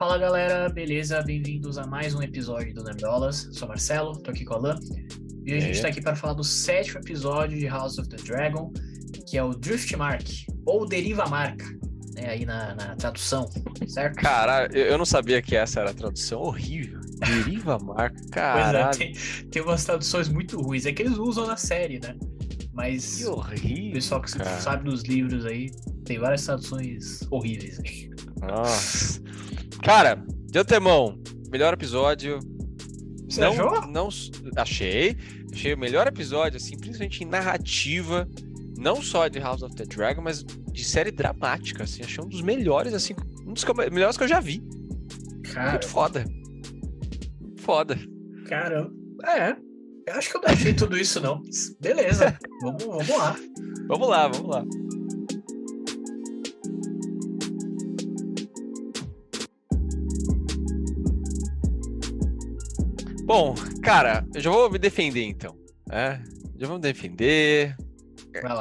Fala galera, beleza? Bem-vindos a mais um episódio do Nerdolas. Sou Marcelo, tô aqui com o Alan. E a gente tá aqui para falar do sétimo episódio de House of the Dragon, que é o Drift Mark, ou Deriva Marca, né? Aí na, na tradução, certo? Cara, eu não sabia que essa era a tradução. Horrível. Deriva Marca, caralho. Pois é, tem, tem umas traduções muito ruins. É que eles usam na série, né? Mas Que horrível. o pessoal que cara. sabe dos livros aí, tem várias traduções horríveis aí. Nossa. Cara, de antemão, melhor episódio. Você não, achou? não achei. Achei o melhor episódio, assim, principalmente em narrativa, não só de House of the Dragon, mas de série dramática, assim. Achei um dos melhores, assim, um dos que eu- melhores que eu já vi. Cara, Muito foda. Foda. Caramba. É. Eu acho que eu não achei tudo isso, não. Beleza. vamos, vamos lá. Vamos lá, vamos lá. Bom, cara, eu já vou me defender então. É, já vamos defender.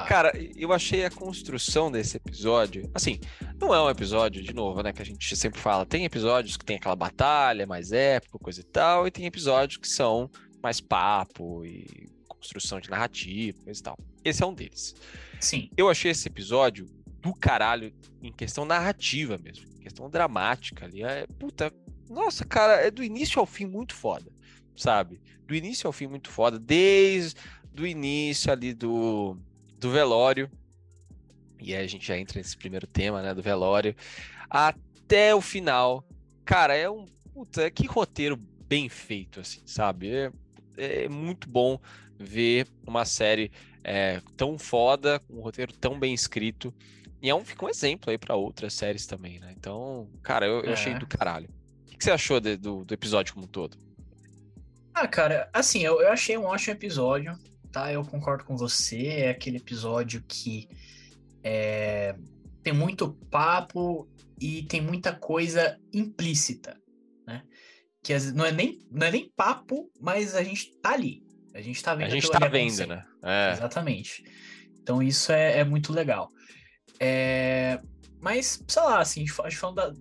Cara, eu achei a construção desse episódio. Assim, não é um episódio, de novo, né? Que a gente sempre fala. Tem episódios que tem aquela batalha mais épica, coisa e tal, e tem episódios que são mais papo e construção de narrativa, coisa e tal. Esse é um deles. Sim. Eu achei esse episódio do caralho em questão narrativa mesmo, em questão dramática ali. É, puta, nossa, cara, é do início ao fim muito foda, sabe? Do início ao fim muito foda, desde o início ali do, do velório. E aí a gente já entra nesse primeiro tema, né, do velório, até o final. Cara, é um puta, que roteiro bem feito assim, sabe? É, é muito bom ver uma série é, tão foda, com um roteiro tão bem escrito. E é um, fica um exemplo aí pra outras séries também, né? Então, cara, eu, eu achei É. do caralho. O que, que você achou de- do, do episódio como um todo? Ah, cara, assim, eu, eu achei um ótimo episódio, tá? Eu concordo com você. É aquele episódio que é, tem muito papo e tem muita coisa implícita, né? Que às não é nem, não é nem papo, mas a gente tá ali. A gente tá vendo A gente tá vendo, né? É. Exatamente. Então isso é, é muito legal. É, Mas, sei lá, assim, a gente falando da.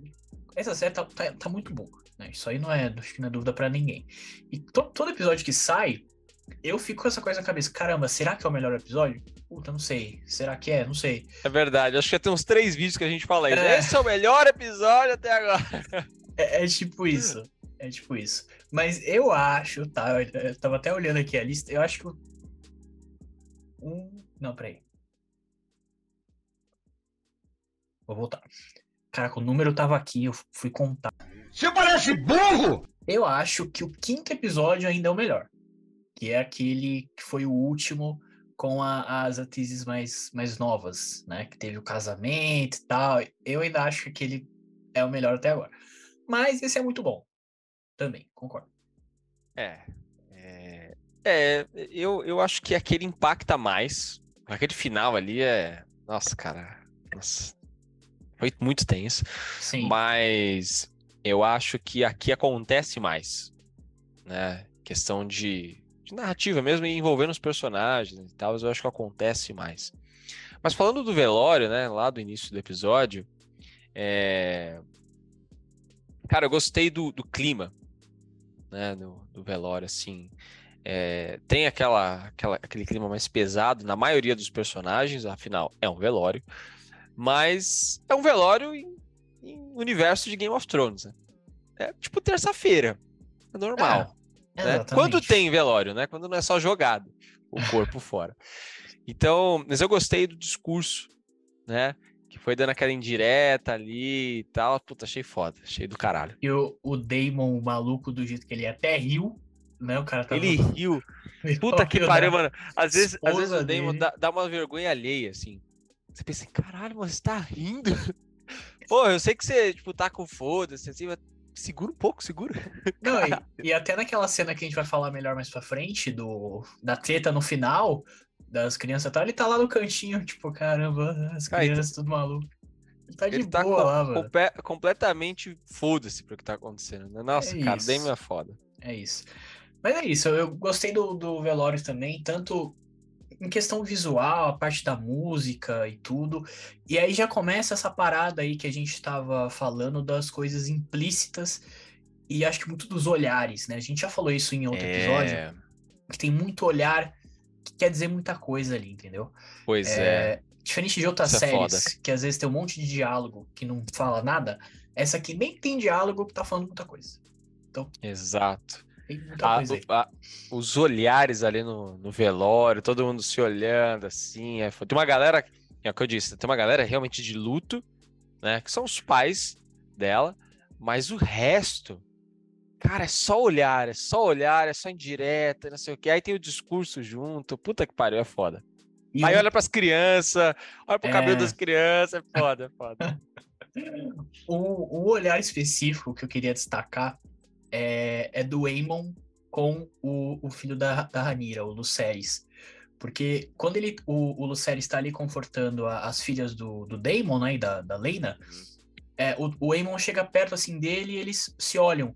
Essa série tá, tá, tá muito boa. Né? Isso aí não é, acho que não é dúvida pra ninguém. E to- todo episódio que sai, eu fico com essa coisa na cabeça. Caramba, será que é o melhor episódio? Puta, não sei. Será que é? Não sei. É verdade. Acho que já tem uns três vídeos que a gente fala isso. É. Esse é o melhor episódio até agora. É, é tipo isso. É tipo isso. Mas eu acho, tá? Eu, tava até olhando aqui a lista. Eu acho que. Um. Não, peraí. Vou voltar. Caraca, o número tava aqui, eu fui contar. Você parece burro! Eu acho que o quinto episódio ainda é o melhor. Que é aquele que foi o último com a- as atrizes mais, mais novas, né? Que teve o casamento e tal. Eu ainda acho que aquele é o melhor até agora. Mas esse é muito bom. Também, concordo. É. É, é, eu, eu acho que aquele impacta mais. Aquele final ali é. Nossa, cara. Nossa. Foi muito tenso. Sim. Mas eu acho que aqui acontece mais, né? Questão de, de narrativa mesmo, envolvendo os personagens e tal, eu acho que acontece mais. Mas falando do velório, né? Lá do início do episódio, é... cara, eu gostei do, do clima, né? Do, do velório, assim. É, tem aquela, aquela, aquele clima mais pesado na maioria dos personagens, afinal, é um velório. Mas é um velório em, em universo de Game of Thrones. Né? É tipo terça-feira. É normal. né? Exatamente. Quando tem velório, né? Quando não é só jogado o corpo fora. Então, mas eu gostei do discurso, né? Que foi dando aquela indireta ali e tal. Puta, achei foda. Achei do caralho. E o, Damon, o maluco do jeito que ele é, até riu, né? O cara tava. Ele riu. Puta que Olha, pariu, né? mano. Às vezes, às vezes o Damon dá, dá uma vergonha alheia, assim. Você pensa assim, caralho, mano, você tá rindo? Pô, eu sei que você, tipo, tá com foda-se, assim, mas segura um pouco, segura. Não, e, e até naquela cena que a gente vai falar melhor mais pra frente, do, da treta no final, das crianças e tal, ele tá lá no cantinho, tipo, caramba, as então- crianças, tudo maluco. Ele tá de Ele tá boa com- lá, mano. compe- completamente foda-se pro que tá acontecendo, né? Nossa, É cara. Damon é foda. É isso. Mas é isso, eu gostei do, do Velório também, tanto em questão visual, a parte da música e tudo. E aí já começa essa parada aí que a gente estava falando das coisas implícitas e acho que muito dos olhares, né? A gente já falou isso em outro episódio, É, que tem muito olhar que quer dizer muita coisa ali, entendeu? pois é. É, Diferente de outras é séries, foda. que às vezes tem um monte de diálogo que não fala nada, essa aqui nem tem diálogo que tá falando muita coisa. Exato. A- o- a- os olhares ali no, no velório, todo mundo se olhando assim. É, tem uma galera, é o que eu disse, tem uma galera realmente de luto, né? Que são os pais dela, mas o resto, cara, é só olhar, é só olhar, é só indireta, não sei o que. Aí tem o discurso junto, puta que pariu, é foda. E Aí um- olha pras crianças, olha pro cabelo É. das crianças, é foda, é foda. O, o olhar específico que eu queria destacar é, é do Aemon com o, o filho da, da Ranira, o Lucerys. Porque quando ele, o, o Lucerys está ali confortando a- as filhas do, do Daemon, né, e da, da Lena, é, o, o Aemon chega perto assim dele e eles se olham.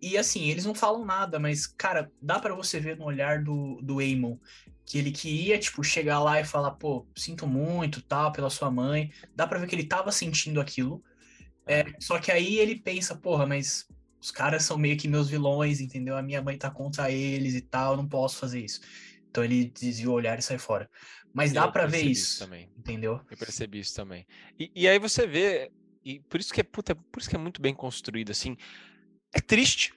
E assim, eles não falam nada, mas, cara, dá pra você ver no olhar do, do Aemon que ele queria, tipo, chegar lá e falar, pô, sinto muito, tal, pela sua mãe. Dá pra ver que ele tava sentindo aquilo. É, só que aí ele pensa, porra, mas os caras são meio que meus vilões, entendeu? A minha mãe tá contra eles e tal, eu não posso fazer isso. Então ele desvia o olhar e sai fora. Mas dá pra ver percebi isso, também. entendeu? Eu percebi isso também. E, e aí você vê, e por isso que é puta, por isso que é muito bem construído assim. É triste.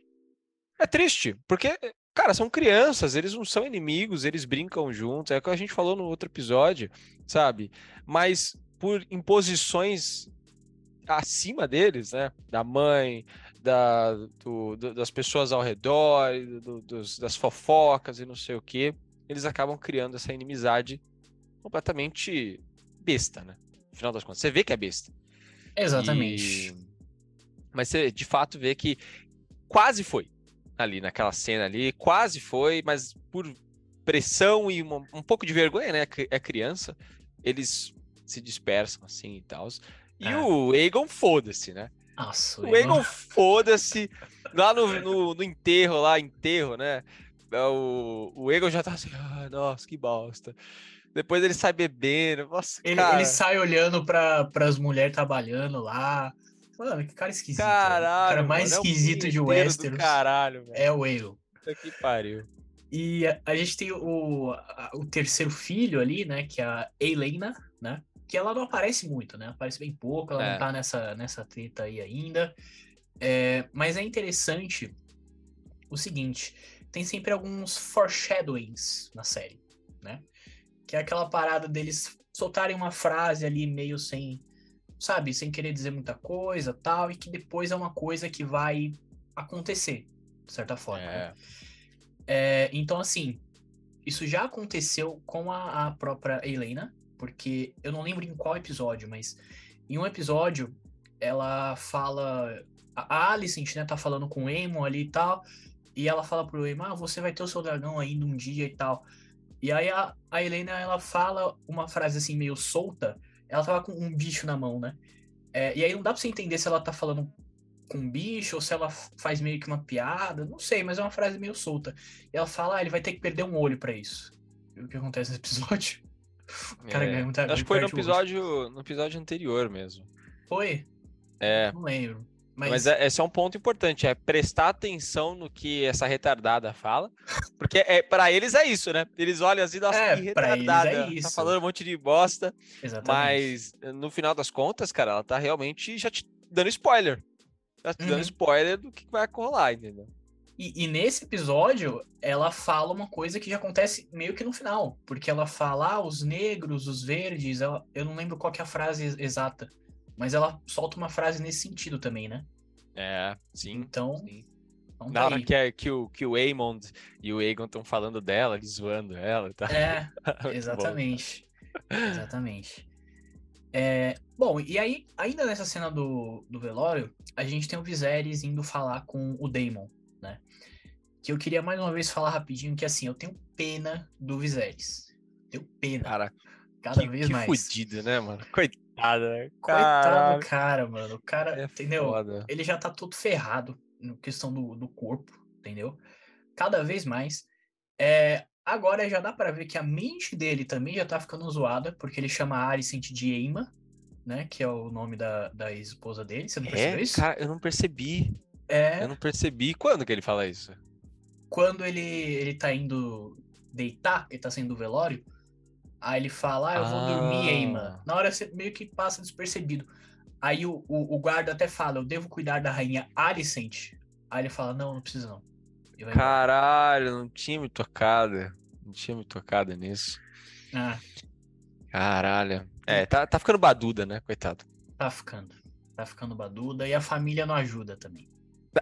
É triste, porque cara, são crianças, eles não são inimigos, eles brincam juntos, é o que a gente falou no outro episódio, sabe? Mas por imposições acima deles, né? Da mãe, da, do- do- das pessoas ao redor, do- dos- das fofocas e não sei o quê, eles acabam criando essa inimizade completamente besta, né? No final das contas, você vê que é besta. Exatamente. E- Mas você de fato vê que quase foi ali naquela cena ali, quase foi, mas por pressão e uma- um pouco de vergonha, né? É criança, eles se dispersam assim e tal. E É. o Aegon foda-se, né? Nossa, O Aegon foda-se lá no, no, no enterro, lá, enterro, né? É, O, o Aegon já tá assim, ah, nossa, que bosta. Depois ele sai bebendo, nossa, Ele, cara, ele sai olhando para as mulheres trabalhando lá. Mano, que cara esquisito. velho. o caralho, cara mais mano, é esquisito de punheteiro do Westeros caralho, velho. é o Aegon. Puta que pariu. E a, a gente tem o, a- o terceiro filho ali, né? Que é a Helena, né? Que ela não aparece muito, né? Aparece bem pouco, ela É. não tá nessa, nessa treta aí ainda. É, mas é interessante o seguinte: tem sempre alguns foreshadowings na série, né? Que é aquela parada deles soltarem uma frase ali meio sem, sabe, sem querer dizer muita coisa tal, e que depois é uma coisa que vai acontecer, de certa forma. né? É, É, então, assim, isso já aconteceu com a, a própria Helena, porque eu não lembro em qual episódio, mas em um episódio ela fala. A Alicent, né, tá falando com o Aemon ali e tal, e ela fala pro Aemon, ah, você vai ter o seu dragão ainda um dia e tal. E aí a, a Helena, ela fala uma frase assim meio solta, ela tava com um bicho na mão, né? É, e aí não dá pra você entender se ela tá falando com um bicho ou se ela faz meio que uma piada, não sei, mas é uma frase meio solta. E ela fala, ah, ele vai ter que perder um olho pra isso. E o que acontece nesse episódio? O cara é. ganha muita Acho que foi no episódio, no episódio anterior mesmo. Foi? É, Não lembro. Mas, mas, é- esse é um ponto importante, é prestar atenção no que essa retardada fala, porque é para eles é isso, né? Eles olham assim, nossa, É, que é retardada, tá isso. falando um monte de bosta, exatamente. mas no final das contas, cara, ela tá realmente já te dando spoiler. Tá te Uhum. dando spoiler do que vai rolar, entendeu? E, e nesse episódio, ela fala uma coisa que já acontece meio que no final. Porque ela fala, ah, os negros, os verdes, ela- eu não lembro qual que é a frase ex- exata. Mas ela solta uma frase nesse sentido também, né? É, sim. Então, sim. então Na tá hora aí. que, é, que, o, que o Aemond e o Aegon estão falando dela, eles zoando ela e tal. É, exatamente. Exatamente. É, bom, e aí, ainda nessa cena do, do velório, a gente tem o Viserys indo falar com o Daemon, né? Que eu queria mais uma vez falar rapidinho que, assim, eu tenho pena do Viserys. Tenho pena, Cara, cada que, vez que mais. fudido, né, mano? Coitada, né? Coitado do cara, mano. O cara, é entendeu? foda. Ele já tá todo ferrado na questão do, do corpo, entendeu? Cada vez mais. É, Agora já dá pra ver que a mente dele também já tá ficando zoada, porque ele chama a Alicent de Eima, né? Que é o nome da, da esposa dele. Você não percebeu É, isso? cara, eu não percebi. É. Eu não percebi. Quando que ele fala isso? Quando ele, ele tá indo deitar, ele tá saindo do velório, aí ele fala, ah, eu vou dormir, Ah. Eima. Na hora você meio que passa despercebido. Aí o, o, o guarda até fala, eu devo cuidar da rainha Alicent. Aí ele fala, não, não precisa não. Caralho, não tinha me tocado. Não tinha me tocado nisso. Ah, Caralho. É, tá, tá ficando baduda, né? Coitado. tá ficando. Tá ficando baduda e a família não ajuda também.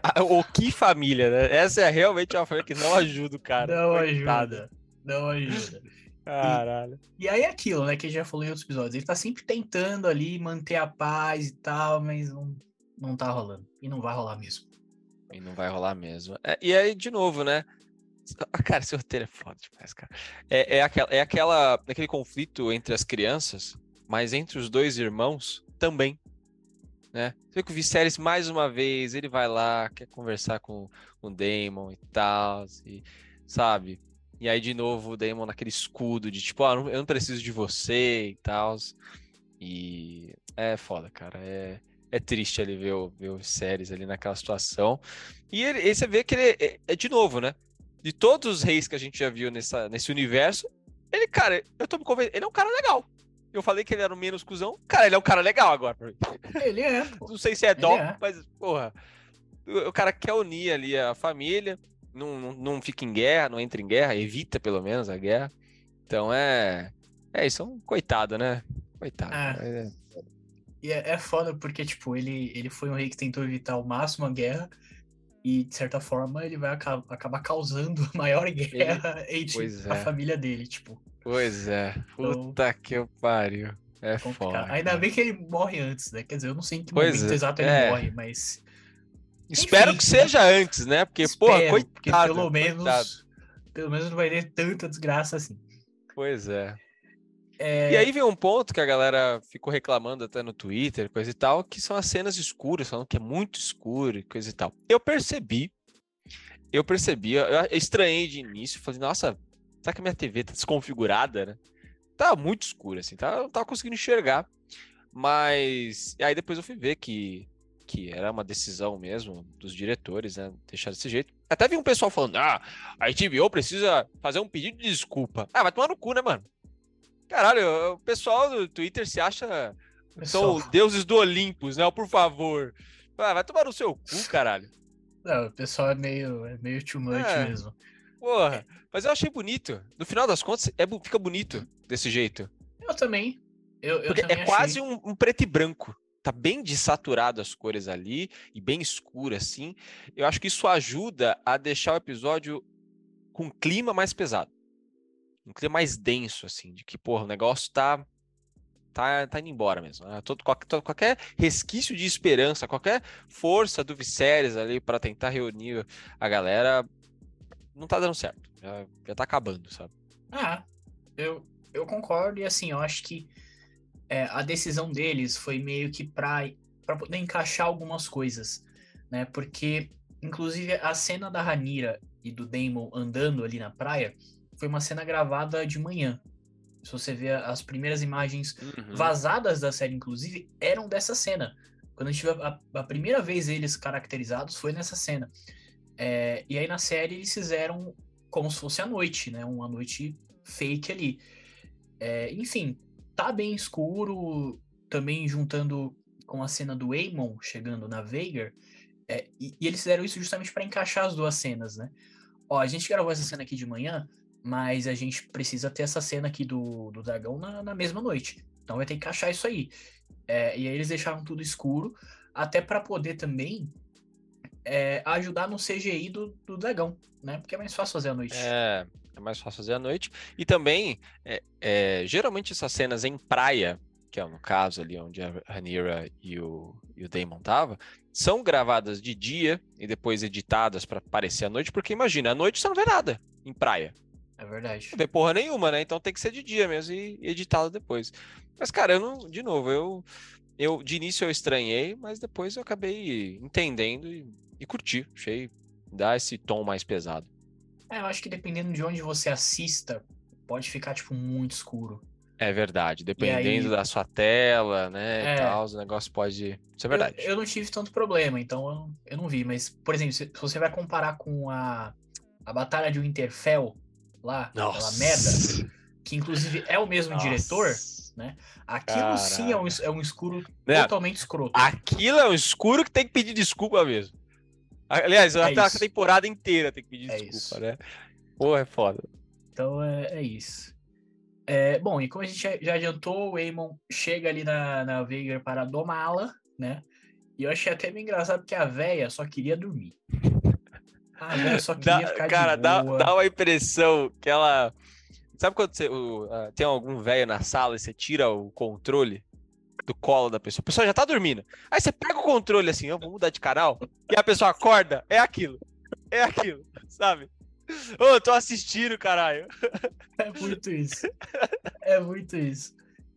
Ah, O que família, né? Essa é realmente uma família que não ajuda o cara. não Coitado. ajuda. Não ajuda. Caralho. E aí é aquilo, né, que a gente já falou em outros episódios. Ele tá sempre tentando ali manter a paz e tal, mas não, não tá rolando. E não vai rolar mesmo. E não vai rolar mesmo. É, e aí, de novo, né? Cara, esse roteiro é foda demais, cara. É, é, aquela, é aquela, aquele conflito entre as crianças, mas entre os dois irmãos também. Né? Você vê que o Viserys, mais uma vez, ele vai lá, quer conversar com, com o Daemon e tal, e, sabe? E aí, de novo, o Daemon naquele escudo de tipo, ah, eu não preciso de você e tal. E é foda, cara. É, é triste ali ver o, ver o Viserys ali naquela situação. E ele, e você vê que ele é, é de novo, né? De todos os reis que a gente já viu nessa, nesse universo, ele, cara, eu tô me convencendo, ele é um cara legal. Eu falei que ele era o menos cuzão. Cara, ele é um cara legal agora. Ele é. Não sei se é dó, é. mas, porra, o, o cara quer unir ali a família, não, não, não fica em guerra, não entra em guerra, evita pelo menos a guerra. Então é. É isso, é um coitado, né? Coitado. É. É. E é, é foda porque, tipo, ele, ele foi um rei que tentou evitar ao máximo a guerra. E, de certa forma, ele vai aca- acabar causando a maior guerra entre Pois a é. família dele, tipo. Pois é. Então- Puta que eu pariu. É complicado. foda. Ainda cara. bem que ele morre antes, né? Quer dizer, eu não sei em que Pois momento é, exato ele é. morre, mas. Espero Enfim, que seja antes, né? Porque, porra, espero, coitado. porque pelo menos. coitado. Pelo menos não vai ter tanta desgraça assim. Pois é. É, E aí vem um ponto que a galera ficou reclamando até no Twitter, coisa e tal, que são as cenas escuras, falando que é muito escuro e coisa e tal. Eu percebi, eu percebi, eu estranhei de início, falei, nossa, será que a minha TV tá desconfigurada, né? Tá muito escura, assim, tá, não tava conseguindo enxergar. Mas. E aí depois eu fui ver que, que era uma decisão mesmo dos diretores, né? Deixar desse jeito. Até vi um pessoal falando, ah, a HBO precisa fazer um pedido de desculpa. Ah, vai tomar no cu, né, mano? Caralho, o pessoal do Twitter se acha pessoal, são deuses do Olympus, né? Por favor. Ah, vai tomar no seu cu, caralho. não, o pessoal é meio, é meio too much É. mesmo. Porra. Mas eu achei bonito. No final das contas, é, fica bonito desse jeito. Eu também. Eu, eu Porque também é quase achei. um, um preto e branco. Tá bem desaturado as cores ali e bem escuro assim. Eu acho que isso ajuda a deixar o episódio com um clima mais pesado. Um clima mais denso, assim, de que, porra, o negócio tá. Tá, tá indo embora mesmo. né? Todo, qualquer, qualquer resquício de esperança, qualquer força do Viserys ali para tentar reunir a galera, não tá dando certo. Já, já tá acabando, sabe? Ah, eu, eu concordo. E assim, eu acho que é, a decisão deles foi meio que pra, pra poder encaixar algumas coisas, né? Porque, inclusive, a cena da Ranira e do Daemon andando ali na praia foi uma cena gravada de manhã. Se você vê as primeiras imagens Uhum. vazadas da série, inclusive, eram dessa cena. Quando a gente viu a, a primeira vez eles caracterizados, foi nessa cena. É, e aí na série eles fizeram como se fosse a noite, né? Uma noite fake ali. É, enfim, tá bem escuro, também juntando com a cena do Aemon chegando na Veigar. é, e, e eles fizeram isso justamente para encaixar as duas cenas, né? Ó, a gente gravou essa cena aqui de manhã, mas a gente precisa ter essa cena aqui do, do dragão na, na mesma noite. Então vai ter que encaixar isso aí. É, e aí eles deixaram tudo escuro, até para poder também é, ajudar no CGI do, do dragão, né? Porque é mais fácil fazer à noite. É, é mais fácil fazer à noite. E também, é, é, geralmente essas cenas em praia, que é no caso ali onde a Rhaenyra e o, e o Daemon tava, são gravadas de dia e depois editadas para parecer à noite, porque imagina, à noite você não vê nada em praia. É verdade. Não vê porra nenhuma, né? Então tem que ser de dia mesmo e e editado depois. Mas, cara, eu não, de novo, eu, eu de início eu estranhei, mas depois eu acabei entendendo e, e curti. Achei dar esse tom mais pesado. É, eu acho que dependendo de onde você assista, pode ficar, tipo, muito escuro. É verdade, dependendo aí- da sua tela, né, É. e tal, o negócio pode... Isso é verdade. Eu, eu não tive tanto problema, então eu, não- eu não vi. Mas, por exemplo, se, se você vai comparar com a, a Batalha de Winterfell, lá, aquela merda, que inclusive é o mesmo diretor, Nossa. aquilo sim é um, é um escuro Né, totalmente escroto. Aquilo é um escuro que tem que pedir desculpa mesmo. Aliás, É até a isso. temporada inteira tem que pedir É desculpa, isso. né? Porra, é foda. Então é, é isso. É, bom, e como a gente já, adiantou, o Aemon chega ali na, na Veigar para domá-la, né? E eu achei até meio engraçado porque a véia só queria dormir. A véia só queria Dá- ficar cara, de dá, boa. dá uma impressão que ela. Sabe quando você, o, ah, tem algum velho na sala e você tira o controle do colo da pessoa? A pessoa já tá dormindo. Aí você pega o controle assim, ó, vou mudar de canal. E a pessoa acorda, é aquilo. É aquilo, sabe? Ô, eu tô assistindo, caralho. É muito isso. É muito isso.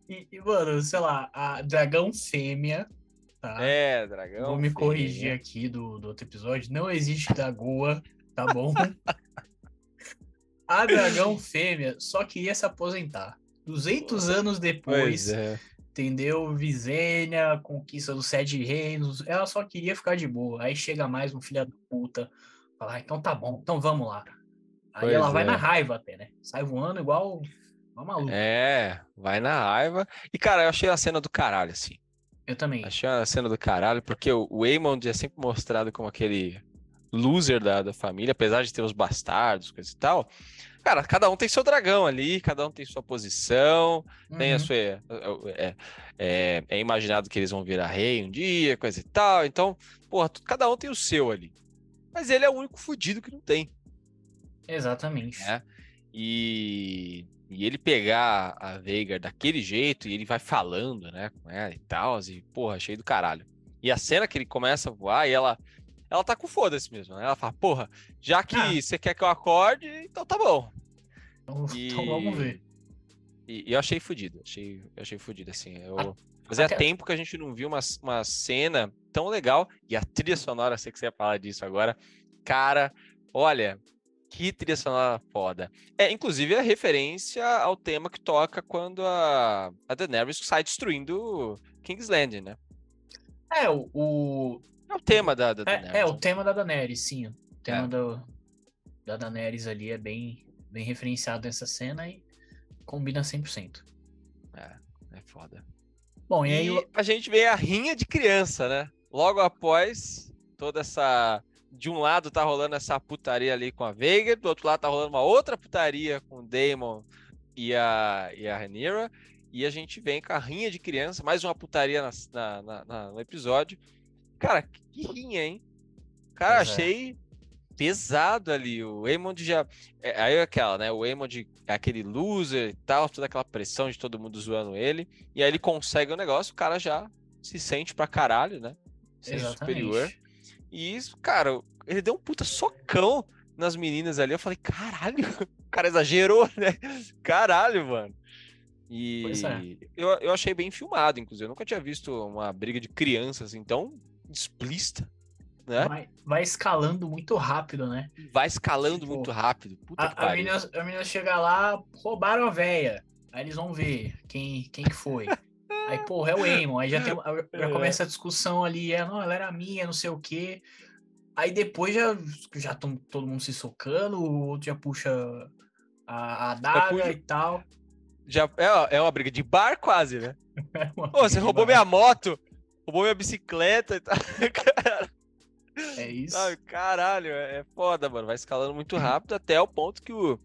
E, e, mano, sei lá, a dragão fêmea, tá? É, dragão. Vou me feio. corrigir aqui do, do outro episódio. Não existe dragoa, tá bom? a dragão fêmea só queria se aposentar. 200 anos depois, Pois é. Entendeu? Visênia, conquista dos sete reinos. Ela só queria ficar de boa. Aí chega mais um filho da puta. Fala, "Ah, então tá bom, então vamos lá. Aí Pois ela vai é. na raiva até, né? Sai voando igual uma maluca. É, vai na raiva. E, cara, eu achei a cena do caralho, assim. Eu também. Achei a cena do caralho, porque o, Aemond é sempre mostrado como aquele loser da, da família, apesar de ter os bastardos, coisa e tal. Cara, cada um tem seu dragão ali, cada um tem sua posição, tem a Uhum. sua. É, é- é imaginado que eles vão virar rei um dia, coisa e tal. Então, porra, cada um tem o seu ali. Mas ele é o único fudido que não tem. Exatamente. né? E, e ele pegar a Veigar daquele jeito e ele vai falando, né, com ela e tal, e porra, achei do caralho. E a cena que ele começa a voar e ela ela tá com foda-se mesmo, né? Ela fala, porra, já que Ah. você quer que eu acorde, então tá bom. Então, E, então vamos ver. E, e eu achei fudido, achei, eu achei fudido, assim. Eu, A- fazia até- tempo que a gente não viu uma, uma cena tão legal. E a trilha sonora, sei que você ia falar disso agora. Cara, olha, que trilha sonora foda. É, inclusive, é referência ao tema que toca quando a, a Daenerys sai destruindo King's Landing, né? É, o, o- É o tema da, da Daenerys. é, é o né? tema da Daenerys, sim. O tema É. do, da Daenerys ali é bem, bem referenciado nessa cena e combina 100%. É, é foda. Bom, e, E aí a gente vê a rinha de criança, né? Logo após toda essa. De um lado tá rolando essa putaria ali com a Veiga, do outro lado tá rolando uma outra putaria com o Daemon e a, e a Rhaenyra. E a gente vem com a rinha de criança, mais uma putaria na, na- na- no episódio. Cara, que rinha, hein? Cara, Pois é. achei pesado ali. O Aemond já. é, aí é aquela, né? O Aemond é aquele loser e tal, toda aquela pressão de todo mundo zoando ele. E aí ele consegue o negócio, o cara já se sente pra caralho, né? Se superior. E isso, cara, ele deu um puta socão nas meninas ali. Eu falei, caralho, o cara exagerou, né? Caralho, mano. E é. eu, eu achei bem filmado, inclusive. Eu nunca tinha visto uma briga de crianças assim tão explícita, né? Vai, vai escalando muito rápido, né? Vai escalando Tipo, muito rápido. Puta que A, a, pariu. menina, a menina chega lá, roubaram a véia. Aí eles vão ver quem, quem que foi. Aí, porra, é o Eamon. Aí já, tem, já É. começa a discussão ali. É, não, ela era minha, não sei o quê. Aí depois já já estão todo mundo se socando, o outro já puxa a, a adaga e tal. Já é, é uma briga de bar quase, né? É Pô, você roubou de minha moto, roubou minha bicicleta e tal. É isso. Caralho, é é foda, mano. Vai escalando muito rápido até o ponto que o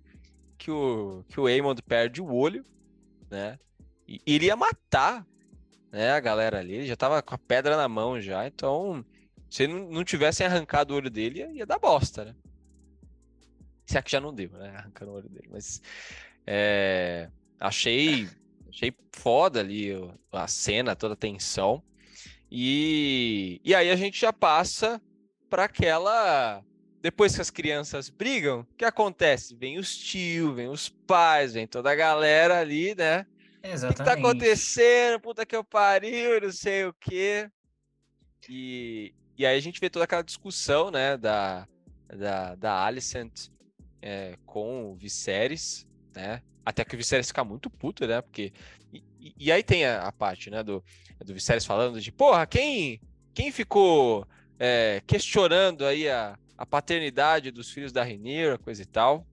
que o que o Aemond perde o olho, né? E ele ia matar, né, a galera ali. Ele já tava com a pedra na mão já, então se ele não, não tivessem arrancado o olho dele, ia, ia dar bosta, né? Se é que já não deu, né? Arrancando o olho dele, mas é, achei achei foda ali a cena, toda a tensão. E, e aí a gente já passa para aquela. Depois que as crianças brigam, o que acontece? Vem os tios, vem os pais, vem toda a galera ali, né? O que, que Exatamente. tá acontecendo? Puta que eu pariu, não sei o quê. E, e aí a gente vê toda aquela discussão, né, da, da, da Alicent é, com o Viserys, né? Até que o Viserys fica muito puto, né? Porque. E, e aí tem a, a, parte, né, do, do Viserys falando de, porra, quem, quem ficou é, questionando aí a, a paternidade dos filhos da Rhaenyra, coisa e tal.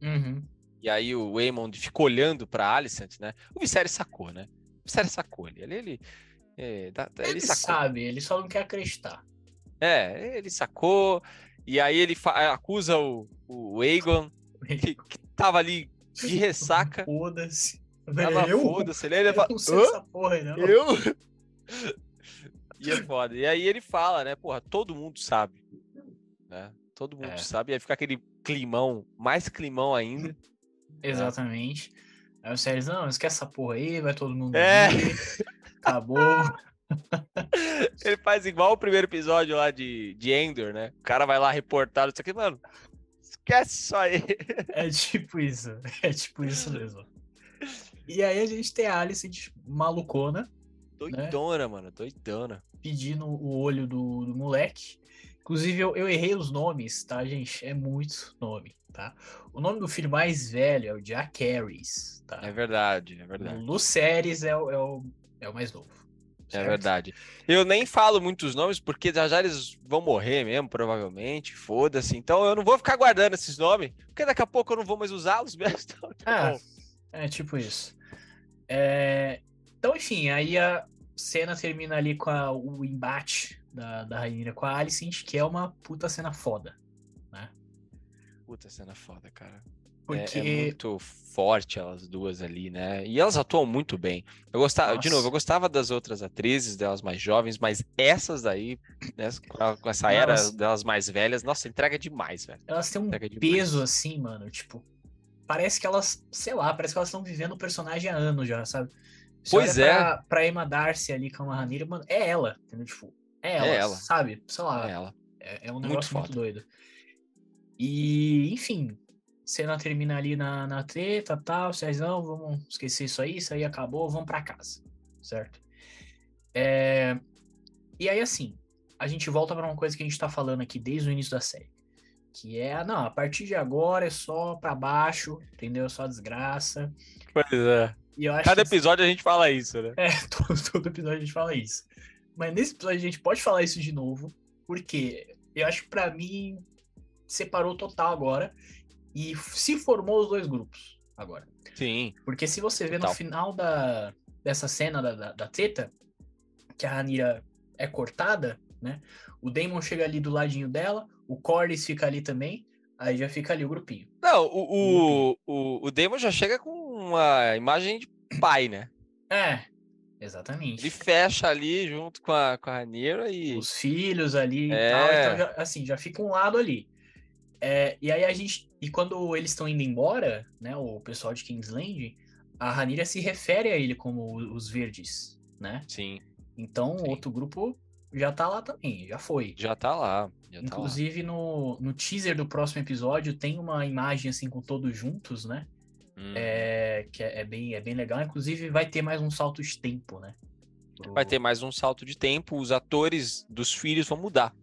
Uhum. E aí o Aemond ficou olhando pra Alicent, né? O Viserys sacou, né? O Viserys sacou ele. Ele, ele, é, ele, ele sabe, ele só não quer acreditar. É, ele sacou. E aí ele acusa o, o Aegon, que, que tava ali de ressaca. Foda-se. Tava foda-se. Ele, ele fala, não sei essa porra, não. Eu? e é foda. E aí ele fala, né? Porra, todo mundo sabe. Né? Todo mundo é. sabe. E aí fica aquele climão, mais climão ainda. Exatamente. Aí o Sérgio, não, esquece essa porra aí, vai todo mundo é. Acabou. Ele faz igual o primeiro episódio lá de, de Endor, né? O cara vai lá reportar isso aqui, mano. Esquece isso aí. É tipo isso. É tipo isso mesmo. E aí a gente tem a Alice de malucona. Doidona, né? mano. Doidona. Pedindo o olho do, do moleque. Inclusive, eu, eu errei os nomes, tá, gente? É muito nome tá? O nome do filho mais velho é o Jack Harris, tá? É verdade, é verdade. O Luceres é o, é o, é o mais novo. É certo? É verdade. Eu nem falo muitos nomes, porque já já eles vão morrer mesmo, provavelmente, foda-se. Então eu não vou ficar guardando esses nomes, porque daqui a pouco eu não vou mais usá-los mesmo. Então, tá é tipo isso. É... Então, enfim, aí a cena termina ali com a, o embate da, da Rainha com a Alicent, que é uma puta cena foda. Puta cena foda, cara. Porque... É, é, muito forte elas duas ali, né? E elas atuam muito bem. Eu gostava, Nossa. de novo, eu gostava das outras atrizes, delas mais jovens, mas essas daí, né, com essa era elas... delas mais velhas, nossa, entrega demais, velho. Elas têm um peso assim, mano, tipo, parece que elas, sei lá, parece que elas estão vivendo o personagem há anos já, sabe? Você pois é. Pra, pra Emma Darcy ali com a Ranira, mano, é ela, entendeu? Tipo, é ela, é ela. sabe? Sei lá. É ela. É, é um negócio muito, muito doido. E, enfim, cena termina ali na, na treta, tal, vocês não, vamos esquecer isso aí, isso aí acabou, vamos para casa, certo? É... E aí, assim, a gente volta para uma coisa que a gente tá falando aqui desde o início da série. Que é, não, a partir de agora é só para baixo, entendeu? Só desgraça. Pois é. Cada episódio a gente fala isso, né? É, todo, todo episódio a gente fala isso. Mas nesse episódio a gente pode falar isso de novo, porque eu acho que pra mim separou total agora e se formou os dois grupos agora. Sim. Porque se você vê total. no final da, dessa cena da, da, da treta, que a Ranira é cortada, né? O Damon chega ali do ladinho dela, o Corlys fica ali também, aí já fica ali o grupinho. Não, o, o, o, o Damon já chega com uma imagem de pai, né? É, exatamente. Ele fecha ali junto com a, com a Ranira e... Os filhos ali é. e tal, então já, assim, já fica um lado ali. É, e aí a gente. E quando eles estão indo embora, né? O pessoal de Kingsland, a Ranira se refere a ele como os verdes, né? Sim. Então Sim. outro grupo já tá lá também, já foi. Já tá lá. Já Inclusive tá lá. No, no teaser do próximo episódio tem uma imagem assim com todos juntos, né? Hum. É, que é, é, bem, é bem legal. Inclusive vai ter mais um salto de tempo, né? Pro... Vai ter mais um salto de tempo. Os atores dos filhos vão mudar.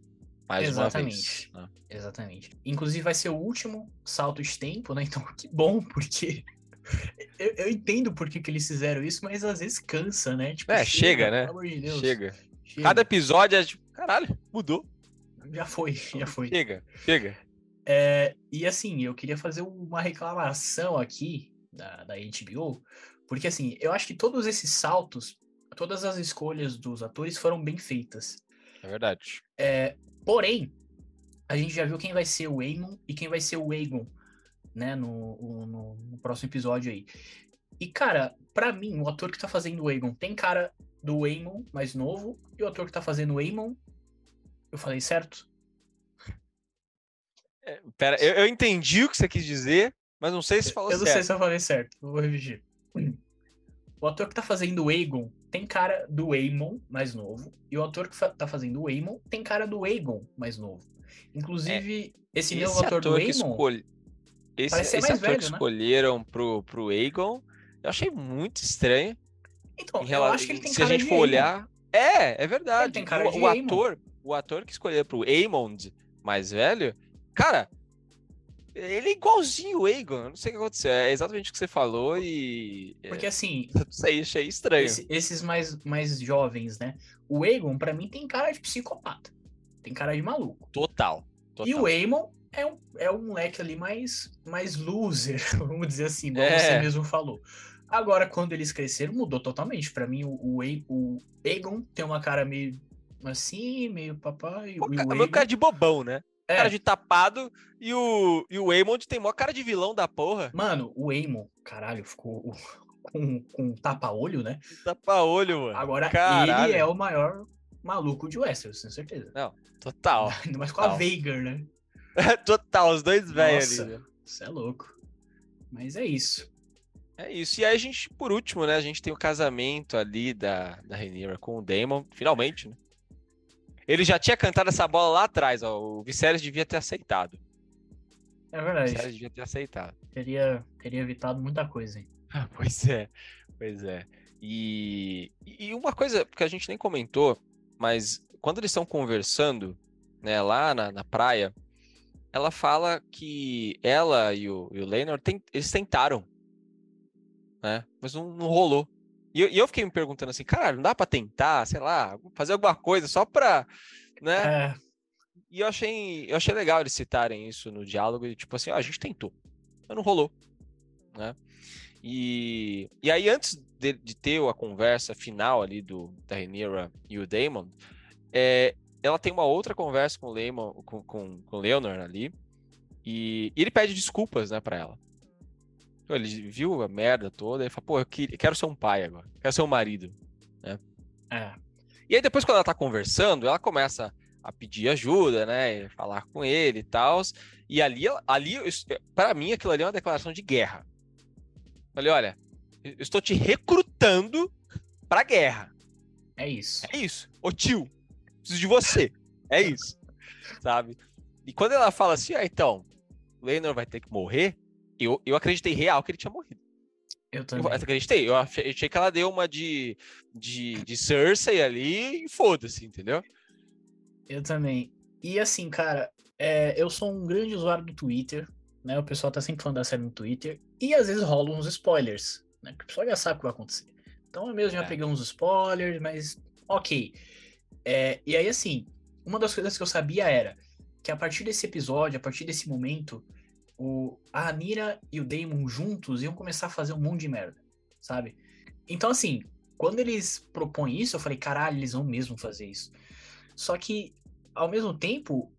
Mais Exatamente. Né? Exatamente. Inclusive vai ser o último salto de tempo, né? Então que bom, porque eu, eu, entendo por que, que eles fizeram isso, mas às vezes cansa, né? Tipo, é, chega, chega né? Pelo amor de Deus. Chega. chega. Cada episódio é tipo, caralho, mudou. Já foi, já foi. Chega, chega. É, e assim, eu queria fazer uma reclamação aqui da, da HBO, porque assim, eu acho que todos esses saltos, todas as escolhas dos atores foram bem feitas. É verdade. É, Porém, a gente já viu quem vai ser o Aemon e quem vai ser o Aegon, né, no, no, no próximo episódio aí. E, cara, para mim, o ator que tá fazendo o Aegon tem cara do Aemon mais novo, e o ator que tá fazendo o Aemon, eu falei certo? É, pera, eu, eu, entendi o que você quis dizer, mas não sei se falou certo. Eu não sei se eu falei certo, vou repetir. O ator que tá fazendo o Aegon tem cara do Aemon mais novo. E o ator que tá fazendo o Aemon tem cara do Aegon mais novo. Inclusive, é, esse, esse novo ator, ator do Aemon. Escolhe... Esse, esse ator velho, que né? escolheram pro, pro Aegon, eu achei muito estranho. Então, eu acho que ele tem Se a gente for olhar. É, é verdade. Ele tem cara o, de o ator, o ator que escolheu pro Aemond mais velho, cara, Ele é igualzinho o Aegon. eu Não sei o que aconteceu. É exatamente o que você falou e. é, Porque assim, Não sei, achei estranho. esse- esses mais, mais jovens, né? O Aegon, pra mim, tem cara de psicopata. Tem cara de maluco. Total. total. E o Aemon é um, é um moleque ali mais, mais loser, vamos dizer assim, igual É. você mesmo falou. Agora, quando eles cresceram, mudou totalmente. Pra mim, o, o, o Aegon tem uma cara meio assim, meio papai. Pô, e o meu cara de bobão, né? é, Cara de tapado e o, e o Aemond tem mó cara de vilão da porra. Mano, o Aemon, caralho, ficou com, com tapa-olho, né? Tapa-olho, mano. Agora, Caralho. ele é o maior maluco de Westeros, tenho certeza. Total. Ainda mais com a total. Veigar, né? Total, os dois velhos ali. Isso é louco. Mas é isso. É isso. E aí a gente, por último, né? A gente tem o casamento ali da, da Rhaenyra com o Daemon, finalmente, né? Ele já tinha cantado essa bola lá atrás, ó. O Viserys devia ter aceitado. É O verdade. Viserys devia ter aceitado. Teria, teria evitado muita coisa, hein? Pois é, pois é. E, e uma coisa que a gente nem comentou, mas quando eles estão conversando, né, lá na, na praia, ela fala que ela e o, e o Laenor, ten- eles tentaram, né, mas não, não rolou. E eu, e eu fiquei me perguntando assim, caralho, não dá pra tentar, sei lá, fazer alguma coisa só pra, né? É, E eu achei, eu achei legal eles citarem isso no diálogo, e tipo assim, ó, a gente tentou, mas não rolou, né? E, e aí, antes de, de ter a conversa final ali do, da Rhaenyra e o Daemon, é, ela tem uma outra conversa com o, Laemon, com, com, com o Leonor ali, e, e ele pede desculpas, né, pra ela. Ele viu a merda toda e fala, pô, eu que- quero ser um pai agora, quero ser um marido. é. E aí depois quando ela tá conversando, ela começa a pedir ajuda, né, e falar com ele e tal. E ali, ali para mim aquilo ali é uma declaração de guerra. Falei, olha, eu estou te recrutando pra guerra. É isso. É isso. Ô tio, preciso de você. É isso. Sabe? E quando ela fala assim, ah, então, o Leinor vai ter que morrer, eu, eu acreditei real que ele tinha morrido. Eu Eu também. acreditei. Eu achei que ela deu uma de, de, de Cersei ali e foda-se, entendeu? Eu também. E assim, cara, é, eu sou um grande usuário do Twitter, né? O pessoal tá sempre falando da série no Twitter. E às vezes rolam uns spoilers, né? Porque o pessoal já sabe o que vai acontecer. Então eu mesmo já É. peguei uns spoilers, mas ok. É, e aí, assim, uma das coisas que eu sabia era que a partir desse episódio, a partir desse momento, o, a Anira e o Daemon juntos iam começar a fazer um monte de merda, sabe? Então, assim, quando eles propõem isso, eu falei, caralho, eles vão mesmo fazer isso. Só que, ao mesmo tempo,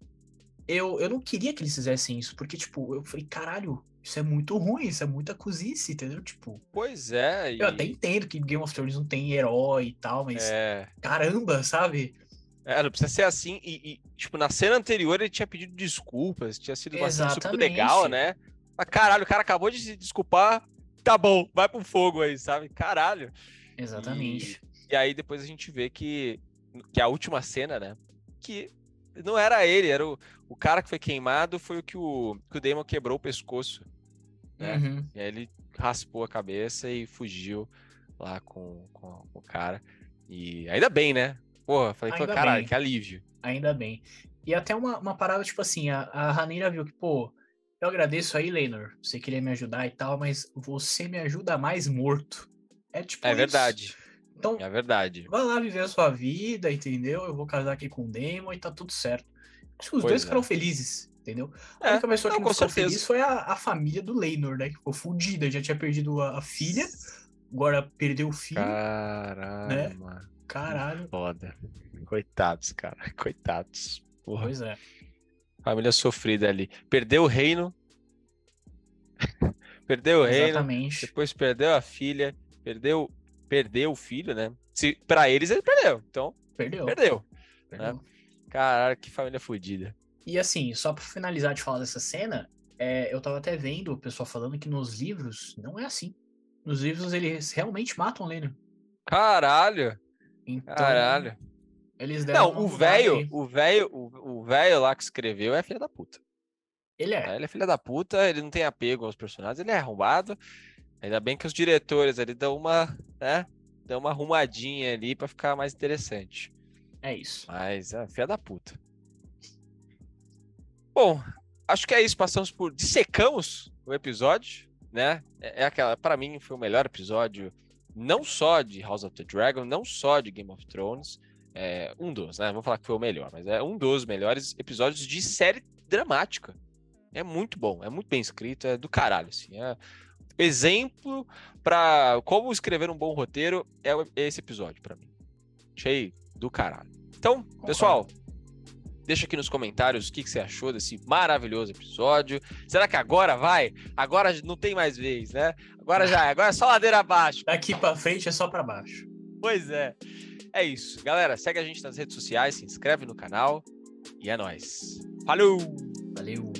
eu, eu não queria que eles fizessem isso, porque, tipo, eu falei, caralho, isso é muito ruim, isso é muita cozice, entendeu? Tipo, Pois é. eu e- até entendo que Game of Thrones não tem herói e tal, mas É, caramba, sabe? É, não precisa ser assim. E, e, tipo, na cena anterior ele tinha pedido desculpas, tinha sido uma cena super legal, né? Mas caralho, o cara acabou de se desculpar. Tá bom, vai pro fogo aí, sabe? Caralho. Exatamente. E aí depois a gente vê que, que a última cena, né? Que não era ele, era o, o cara que foi queimado, foi o que o, que o Damon quebrou o pescoço. né? Uhum. E aí ele raspou a cabeça e fugiu lá com, com, com o cara. E ainda bem, né? Porra, falei, pô, caralho, que alívio. Ainda bem. E até uma, uma parada, tipo assim, a, a Ranira viu que, pô, eu agradeço aí, Leinor, você queria me ajudar e tal, mas você me ajuda mais morto. É tipo É isso. verdade, Então, é verdade. vai lá viver a sua vida, entendeu? Eu vou casar aqui com o Demon e tá tudo certo. Acho que os Pois dois é. ficaram felizes, entendeu? A É, única pessoa não, que não ficou certeza. feliz foi a, a família do Leinor, né? Que ficou fudida, já tinha perdido a, a filha, agora perdeu o filho. Caralho, né? mano. Caralho. Foda. Coitados, cara. Coitados. Porra. Pois é. Família sofrida ali. Perdeu o reino. perdeu o reino. Exatamente. Depois perdeu a filha. Perdeu, perdeu o filho, né? Se, pra eles, ele perdeu. Então, Perdeu. perdeu. perdeu. Caralho, que família fodida. E assim, só pra finalizar de falar dessa cena, é, eu tava até vendo o pessoal falando que nos livros não é assim. Nos livros eles realmente matam o Leinor. Caralho, Então, caralho. eles deram Não, o velho, o velho, o velho lá que escreveu é filha da puta. Ele né? é. Ele é filha da puta, ele não tem apego aos personagens, ele é arrombado. Ainda bem que os diretores ali dão uma, né? Dão uma arrumadinha ali pra ficar mais interessante. É isso. Mas é filha da puta. Bom, acho que é isso. Passamos por. Dissecamos o episódio, né? É, é aquela. Para mim, foi o melhor episódio, não só de House of the Dragon, não só de Game of Thrones. É, um dos, né? Vou falar que foi o melhor, mas é um dos melhores episódios de série dramática. É muito bom, é muito bem escrito, é do caralho, assim. É exemplo para como escrever um bom roteiro é esse episódio para mim. Achei do caralho. Então, Concordo. pessoal, deixa aqui nos comentários o que, que, você achou desse maravilhoso episódio. Será que agora vai? Agora não tem mais vez, né? Agora já, agora é só ladeira abaixo. Daqui para frente é só para baixo. Pois é. É isso. Galera, segue a gente nas redes sociais, se inscreve no canal e é nóis. Falou! Valeu!